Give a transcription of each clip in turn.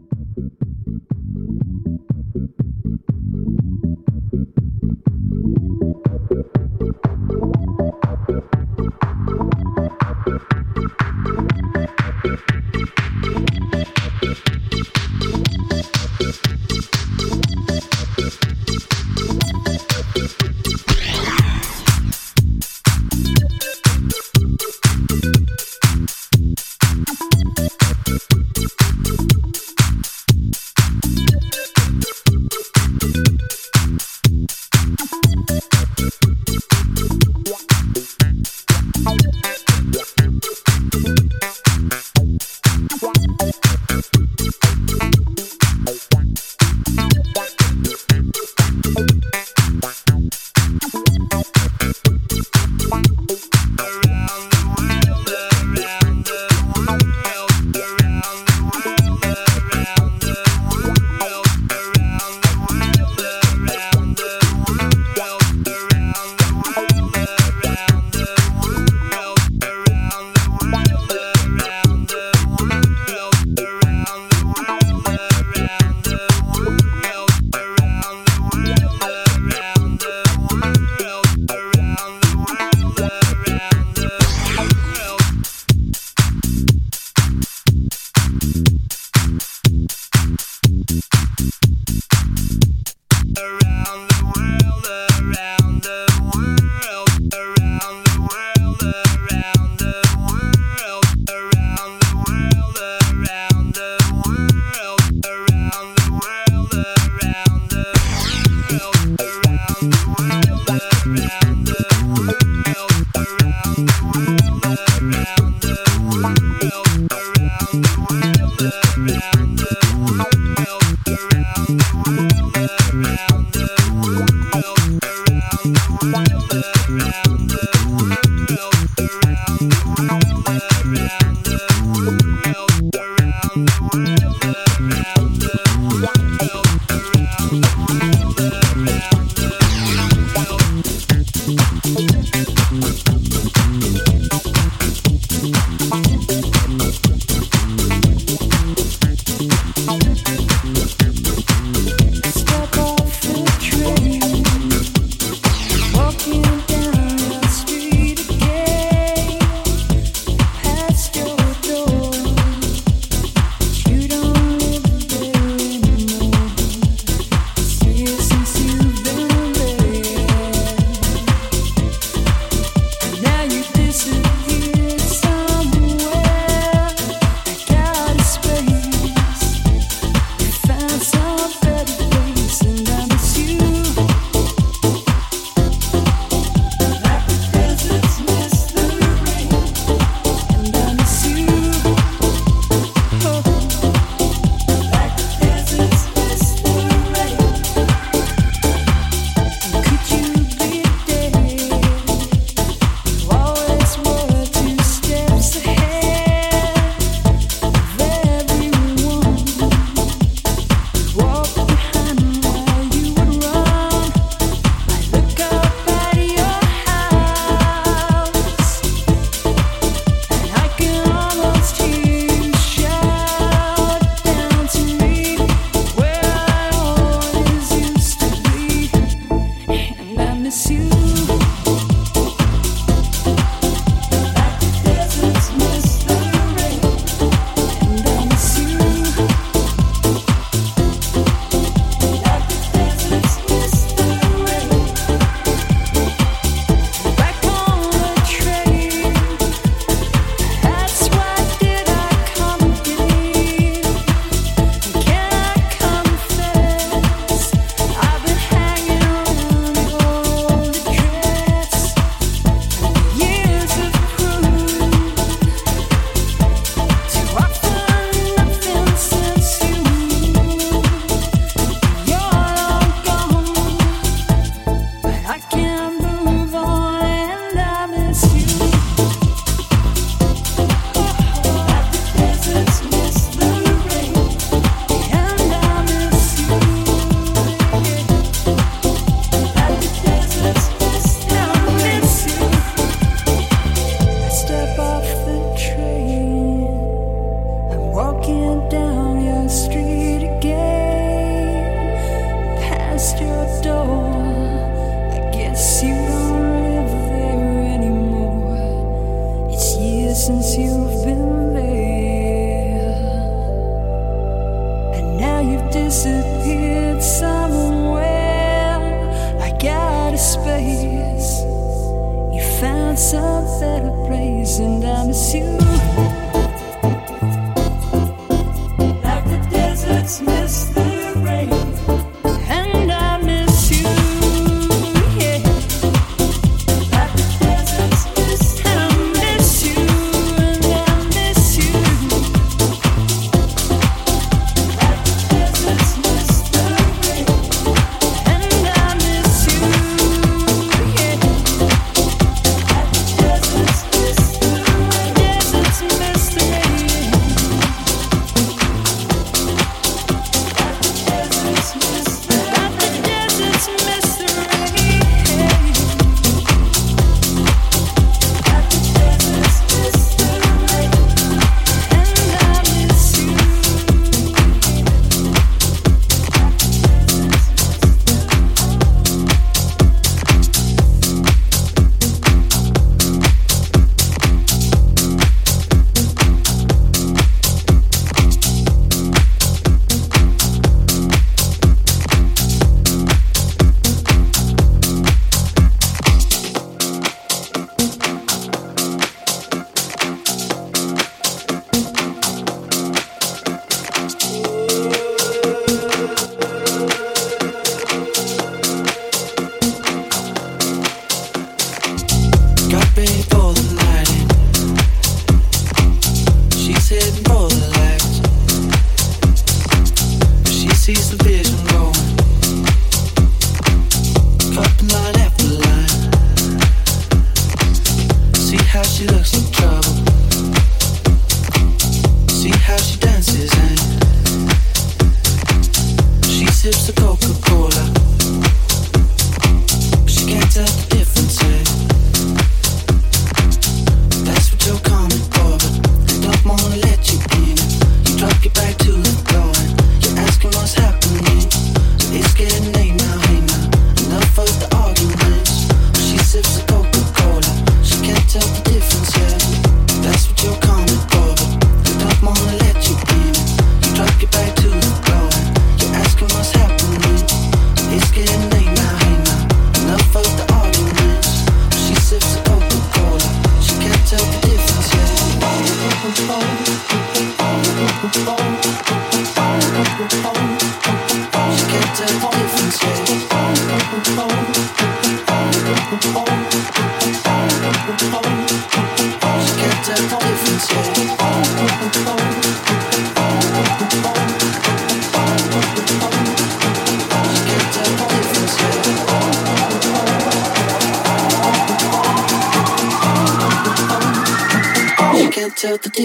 Thank you.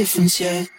Difference yet.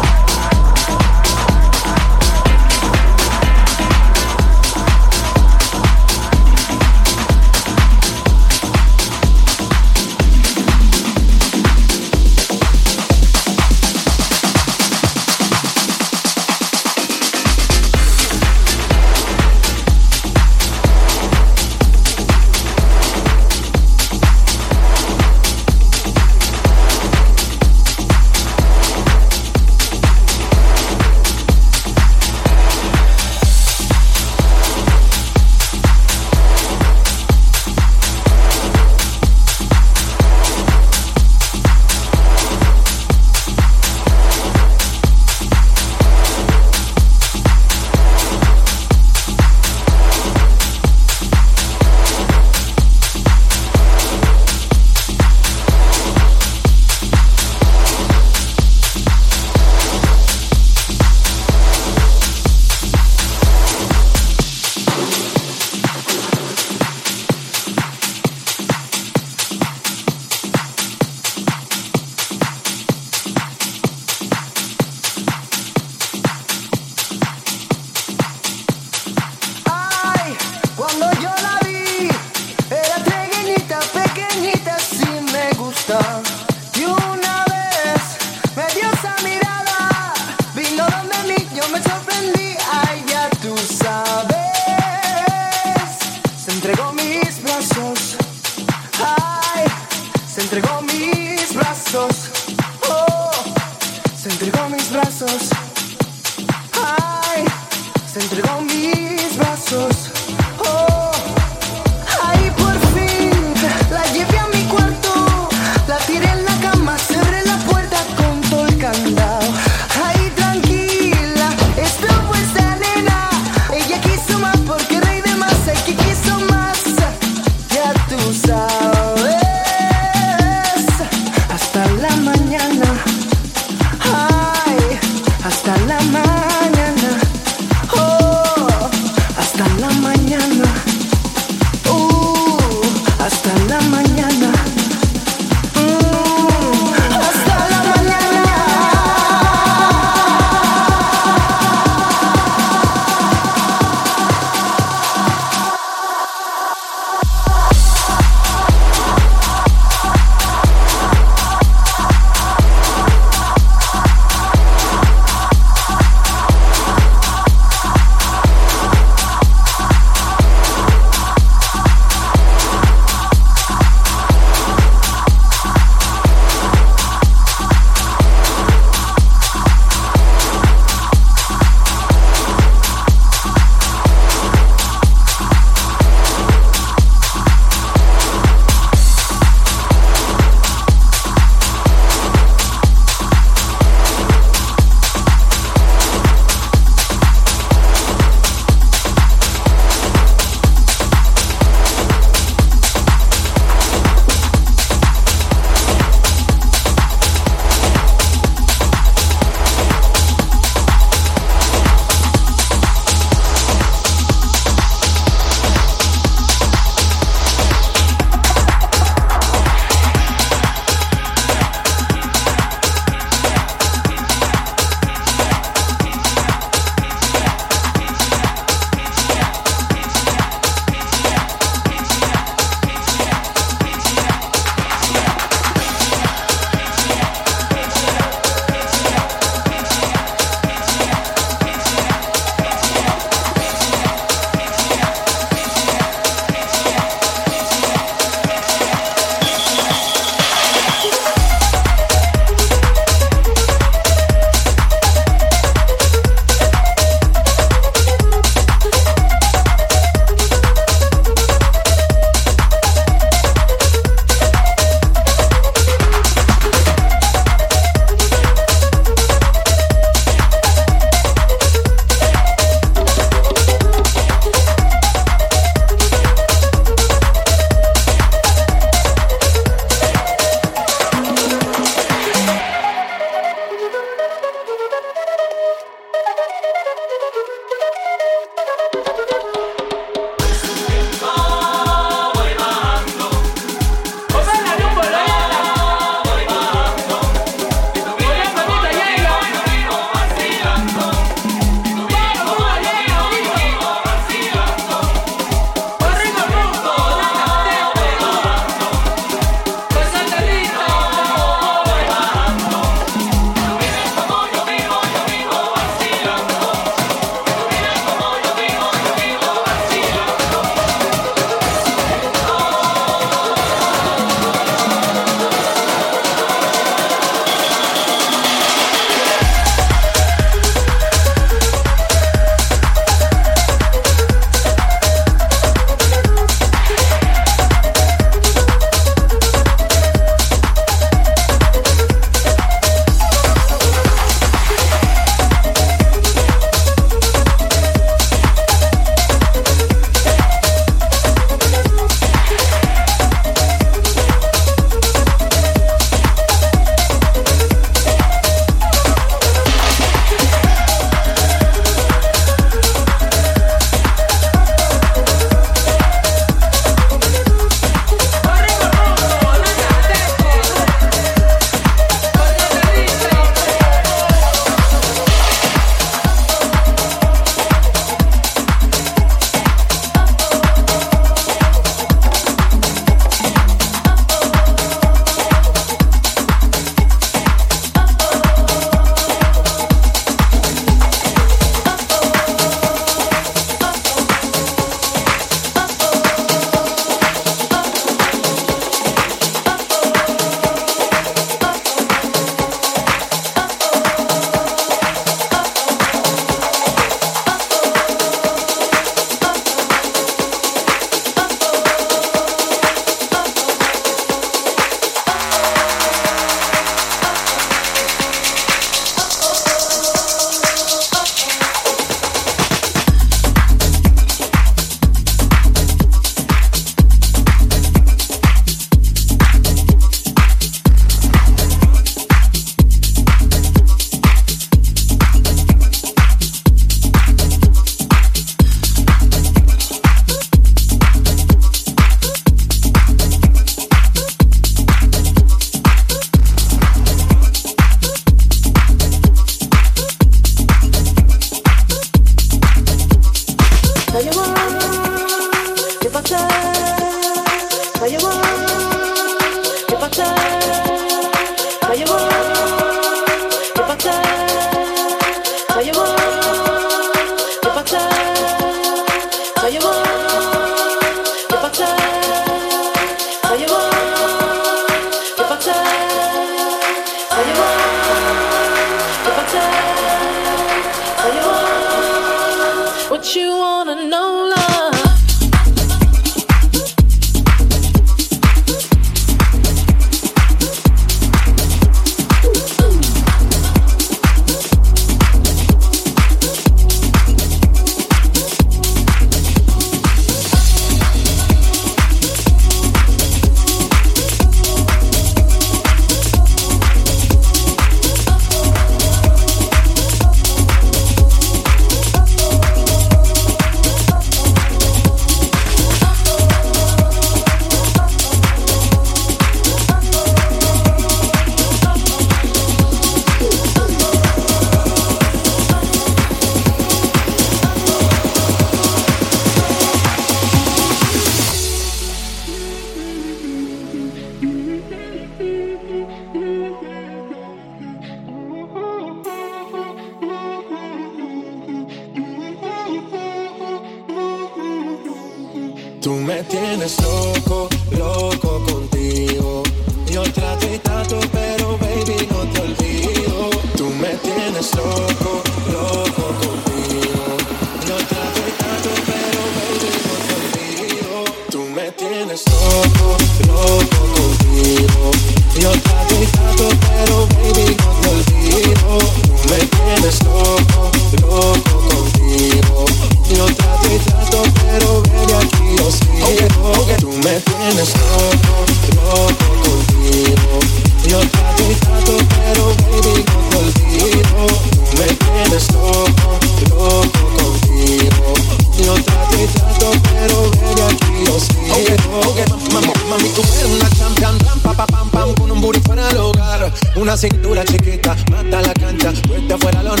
cintura chiquita, mata la cancha, puesta afuera los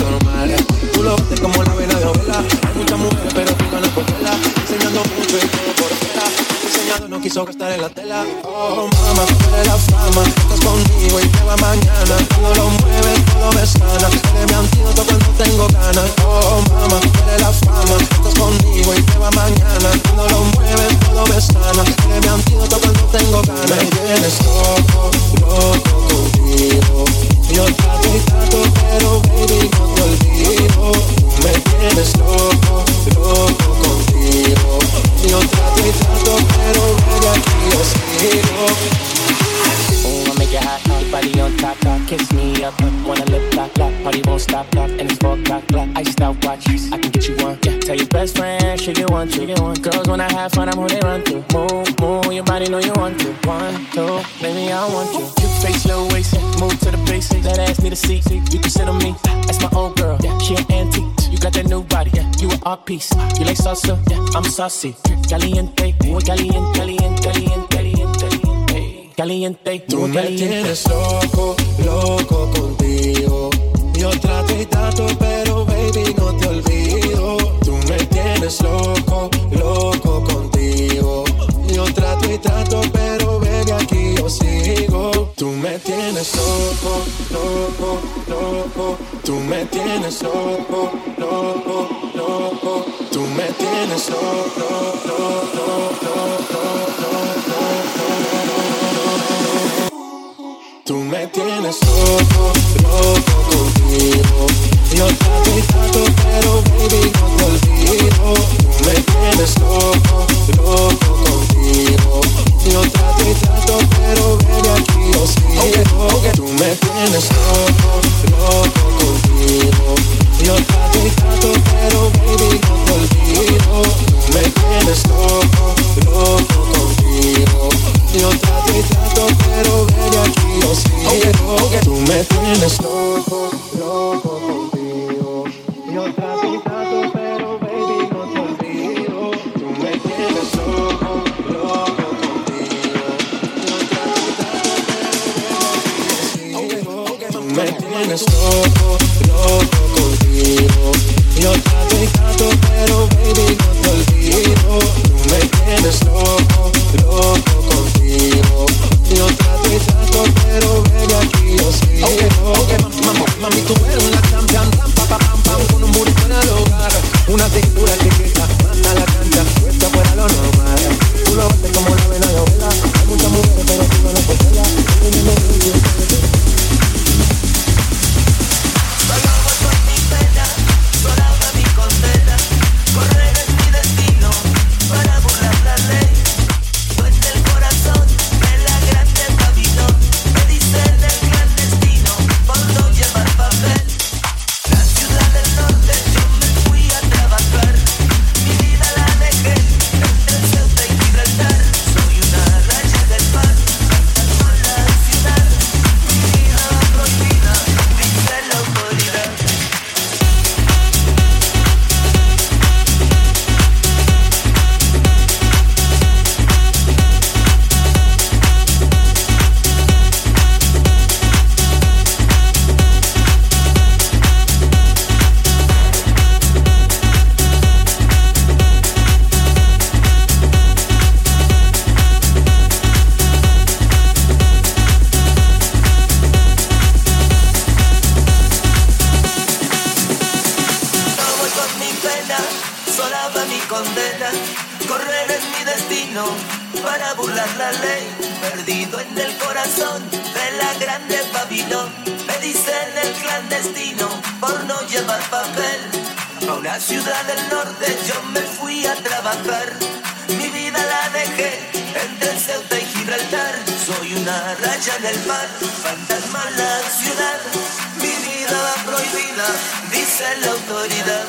así. Caliente, muy caliente, caliente, caliente, caliente. Caliente, muy caliente. Tú me tienes Tú me tienes loco. Dice la autoridad.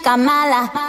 chica.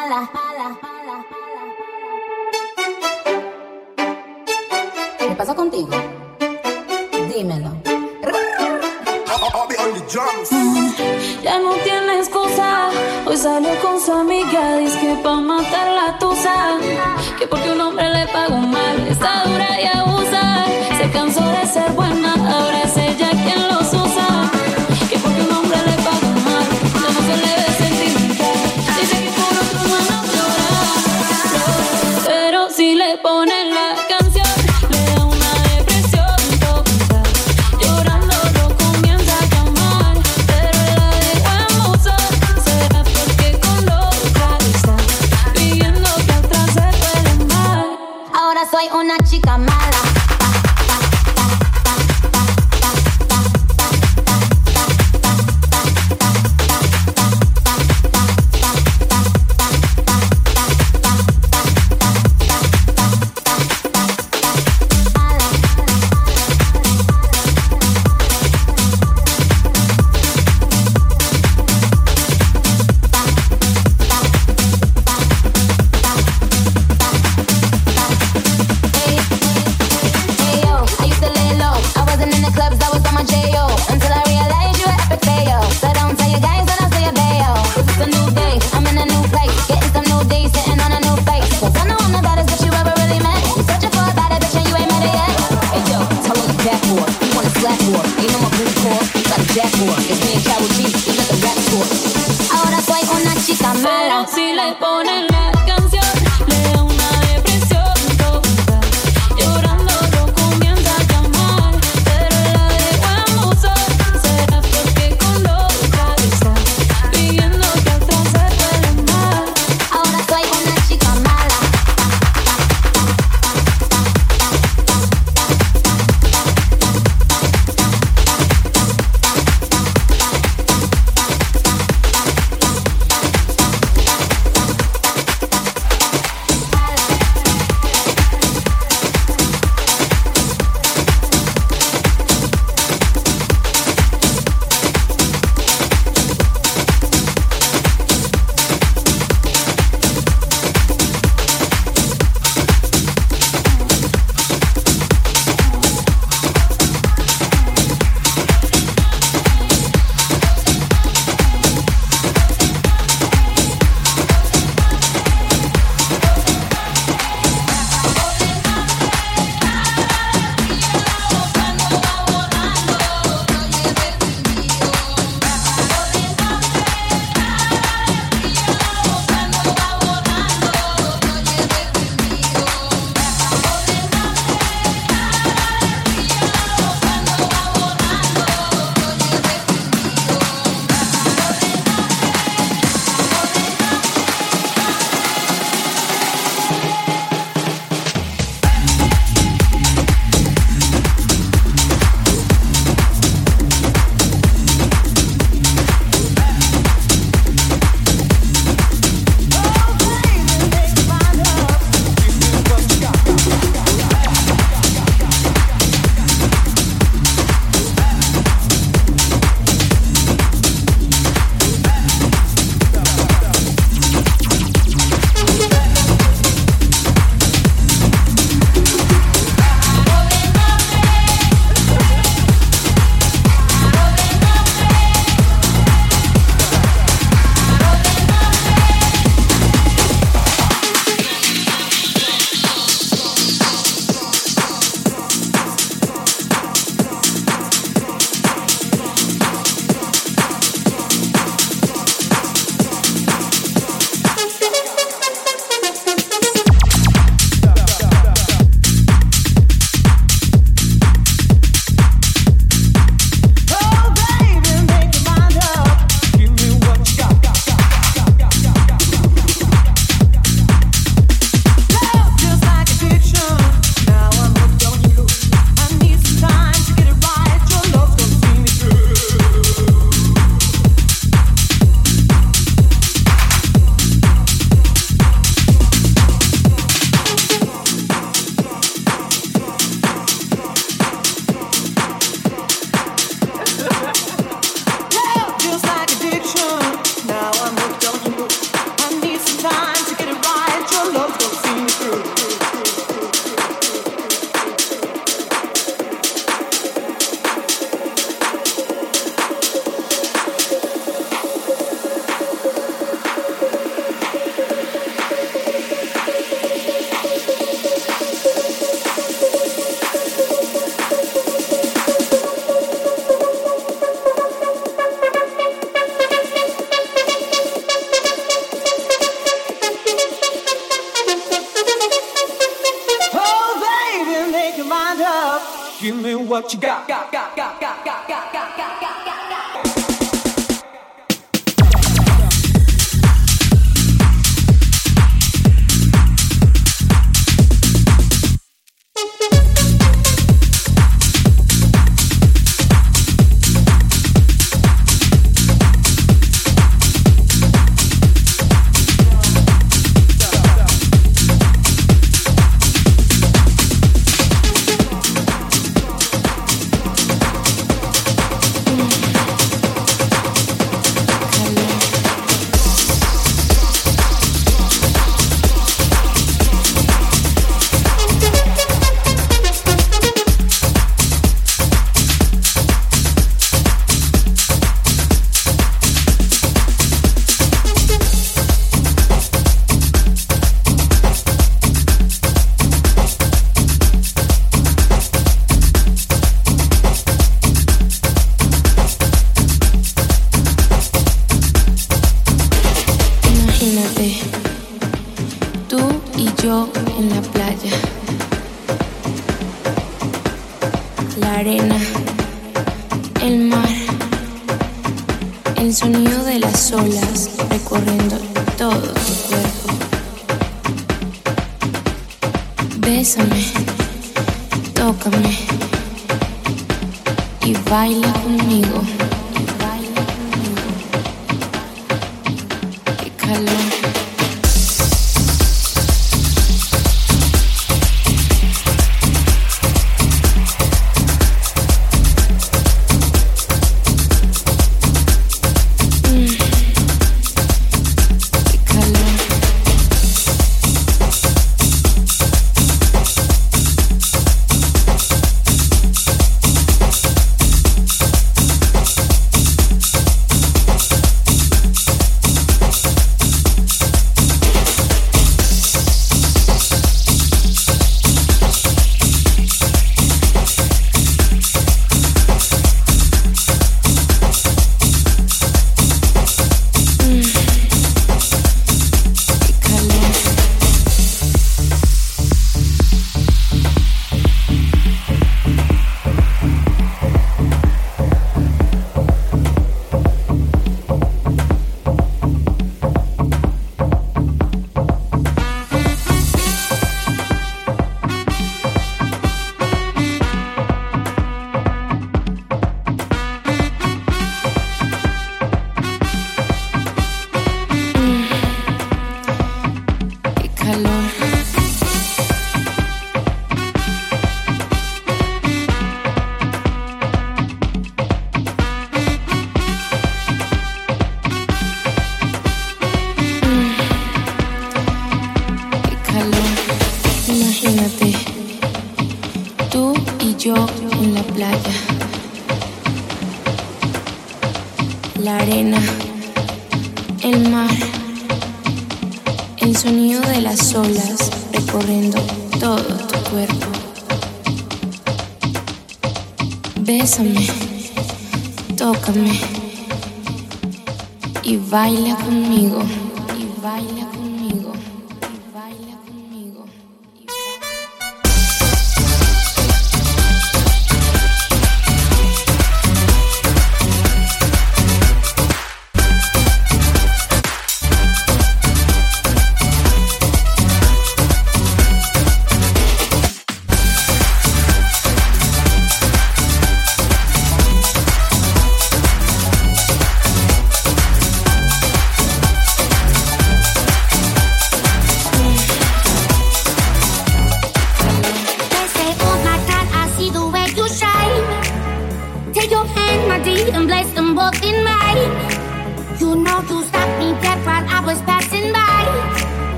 Ahora soy una chica mala. Si le ponen la...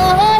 Oh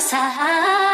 pasar.